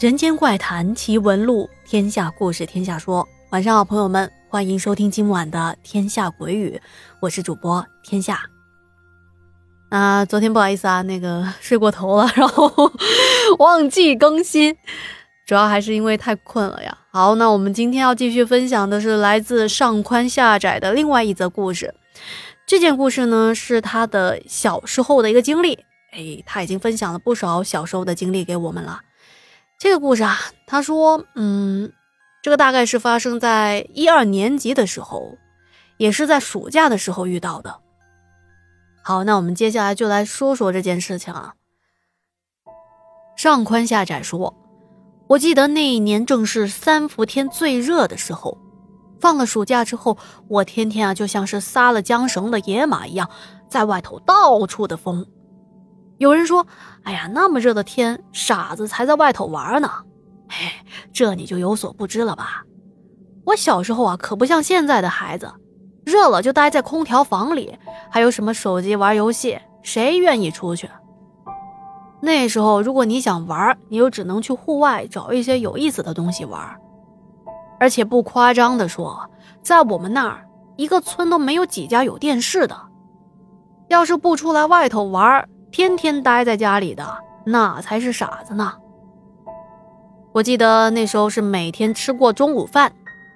人间怪谈奇闻录，天下故事天下说。晚上好，朋友们，欢迎收听今晚的《天下鬼语》，我是主播天下。啊，昨天不好意思啊，那个睡过头了，然后忘记更新，主要还是因为太困了呀。好，那我们今天要继续分享的是来自上宽下窄的另外一则故事。这件故事呢，是他的小时候的一个经历。哎，他已经分享了不少小时候的经历给我们了。这个故事啊，他说，嗯，这个大概是发生在一二年级的时候，也是在暑假的时候遇到的。好，那我们接下来就来说说这件事情啊。上宽下窄说，我记得那一年正是三伏天最热的时候。放了暑假之后，我天天啊就像是撒了缰绳的野马一样，在外头到处的疯。有人说：“哎呀，那么热的天，傻子才在外头玩呢。”嘿，这你就有所不知了吧？我小时候啊，可不像现在的孩子，热了就待在空调房里，还有什么手机玩游戏，谁愿意出去？那时候，如果你想玩，你就只能去户外找一些有意思的东西玩。而且不夸张的说，在我们那儿，一个村都没有几家有电视的。要是不出来外头玩，天天待在家里的，那才是傻子呢。我记得那时候是每天吃过中午饭，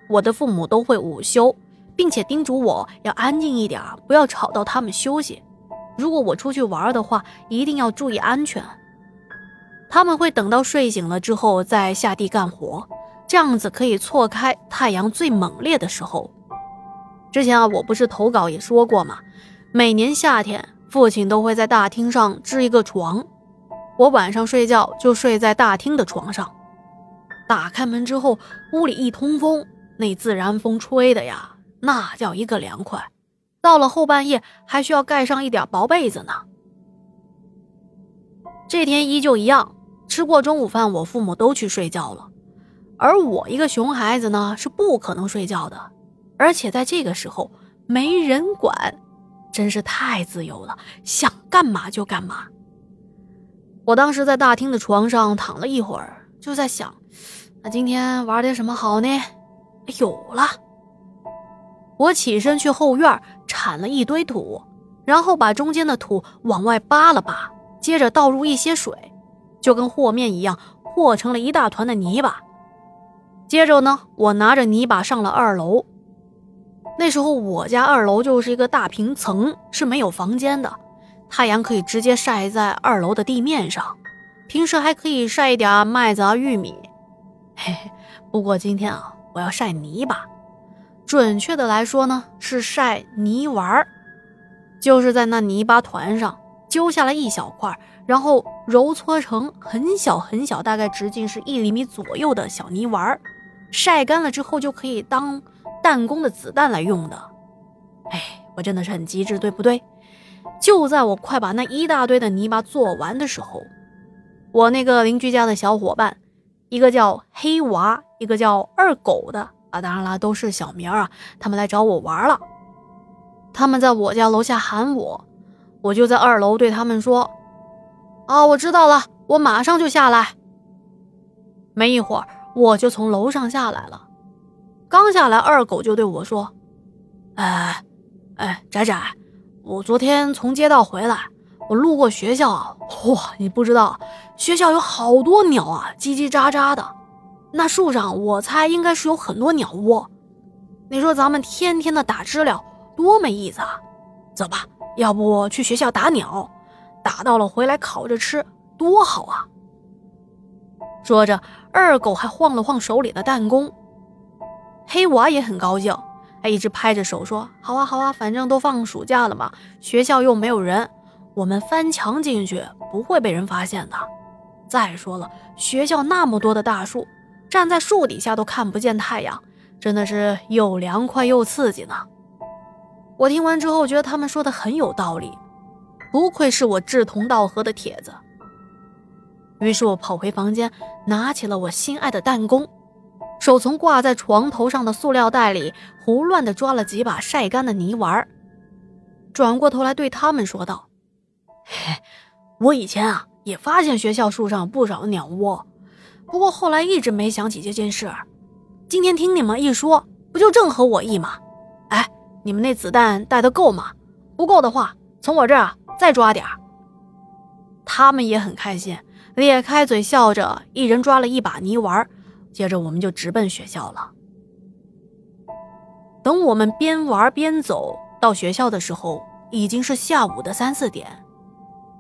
我的父母都会午休，并且叮嘱我要安静一点，不要吵到他们休息。如果我出去玩的话，一定要注意安全。他们会等到睡醒了之后再下地干活。这样子可以错开太阳最猛烈的时候。之前啊，我不是投稿也说过吗？每年夏天，父亲都会在大厅上支一个床，我晚上睡觉就睡在大厅的床上。打开门之后，屋里一通风，那自然风吹的呀，那叫一个凉快。到了后半夜，还需要盖上一点薄被子呢。这天依旧一样，吃过中午饭，我父母都去睡觉了。而我一个熊孩子呢，是不可能睡觉的，而且在这个时候没人管，真是太自由了，想干嘛就干嘛。我当时在大厅的床上躺了一会儿，就在想，那今天玩点什么好呢？有了，我起身去后院铲了一堆土，然后把中间的土往外扒了扒，接着倒入一些水，就跟和面一样，和成了一大团的泥巴。接着呢，我拿着泥巴上了二楼。那时候我家二楼就是一个大平层，是没有房间的，太阳可以直接晒在二楼的地面上，平时还可以晒一点麦子啊、玉米。嘿嘿，不过今天啊，我要晒泥巴，准确的来说呢，是晒泥丸儿，就是在那泥巴团上揪下来一小块，然后揉搓成很小很小，大概直径是一厘米左右的小泥丸儿。晒干了之后就可以当弹弓的子弹来用的，哎，我真的是很机智，对不对？就在我快把那一大堆的泥巴做完的时候，我那个邻居家的小伙伴，一个叫黑娃，一个叫二狗的啊，当然了，都是小名啊。他们来找我玩了，他们在我家楼下喊我，我就在二楼对他们说：“啊，我知道了，我马上就下来。”没一会儿。我就从楼上下来了，刚下来，二狗就对我说：“哎，哎，仔仔，我昨天从街道回来，我路过学校，嚯，你不知道，学校有好多鸟啊，叽叽喳喳的。那树上，我猜应该是有很多鸟窝。你说咱们天天的打知了，多没意思啊！走吧，要不去学校打鸟，打到了回来烤着吃，多好啊！”说着。二狗还晃了晃手里的弹弓，黑娃也很高兴，还一直拍着手说：“好啊，好啊，反正都放暑假了嘛，学校又没有人，我们翻墙进去不会被人发现的。再说了，学校那么多的大树，站在树底下都看不见太阳，真的是又凉快又刺激呢。”我听完之后，觉得他们说的很有道理，不愧是我志同道合的铁子。于是我跑回房间，拿起了我心爱的弹弓，手从挂在床头上的塑料袋里胡乱地抓了几把晒干的泥丸，转过头来对他们说道：“嘿，我以前啊也发现学校树上不少鸟窝，不过后来一直没想起这件事。今天听你们一说，不就正合我意吗？哎，你们那子弹带的够吗？不够的话，从我这儿再抓点儿他们也很开心，咧开嘴笑着，一人抓了一把泥丸。接着我们就直奔学校了。等我们边玩边走到学校的时候，已经是下午的三四点。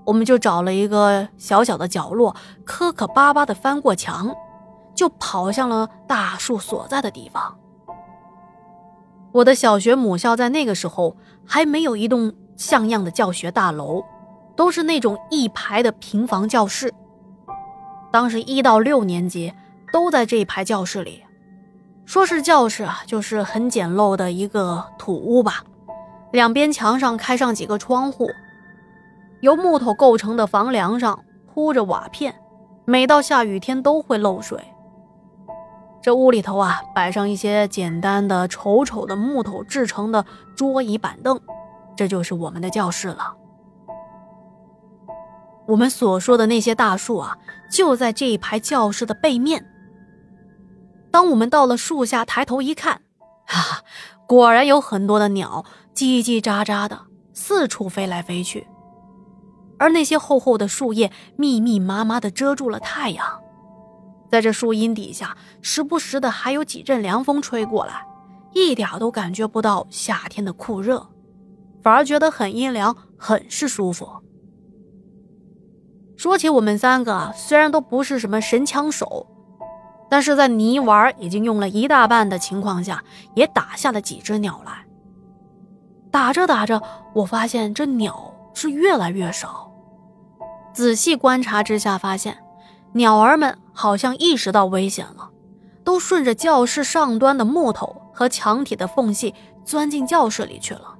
我们就找了一个小小的角落，磕磕巴巴的翻过墙，就跑向了大树所在的地方。我的小学母校在那个时候还没有一栋像样的教学大楼，都是那种一排的平房教室。当时一到六年级。都在这一排教室里，说是教室啊，就是很简陋的一个土屋吧。两边墙上开上几个窗户，由木头构成的房梁上铺着瓦片，每到下雨天都会漏水。这屋里头啊，摆上一些简单的、丑丑的木头制成的桌椅板凳，这就是我们的教室了。我们所说的那些大树啊，就在这一排教室的背面。当我们到了树下，抬头一看，啊，果然有很多的鸟叽叽喳喳的四处飞来飞去，而那些厚厚的树叶密密麻麻的遮住了太阳，在这树荫底下，时不时的还有几阵凉风吹过来，一点都感觉不到夏天的酷热，反而觉得很阴凉，很是舒服。说起我们三个，虽然都不是什么神枪手。但是在泥丸已经用了一大半的情况下，也打下了几只鸟来。打着打着，我发现这鸟是越来越少。仔细观察之下，发现鸟儿们好像意识到危险了，都顺着教室上端的木头和墙体的缝隙钻进教室里去了。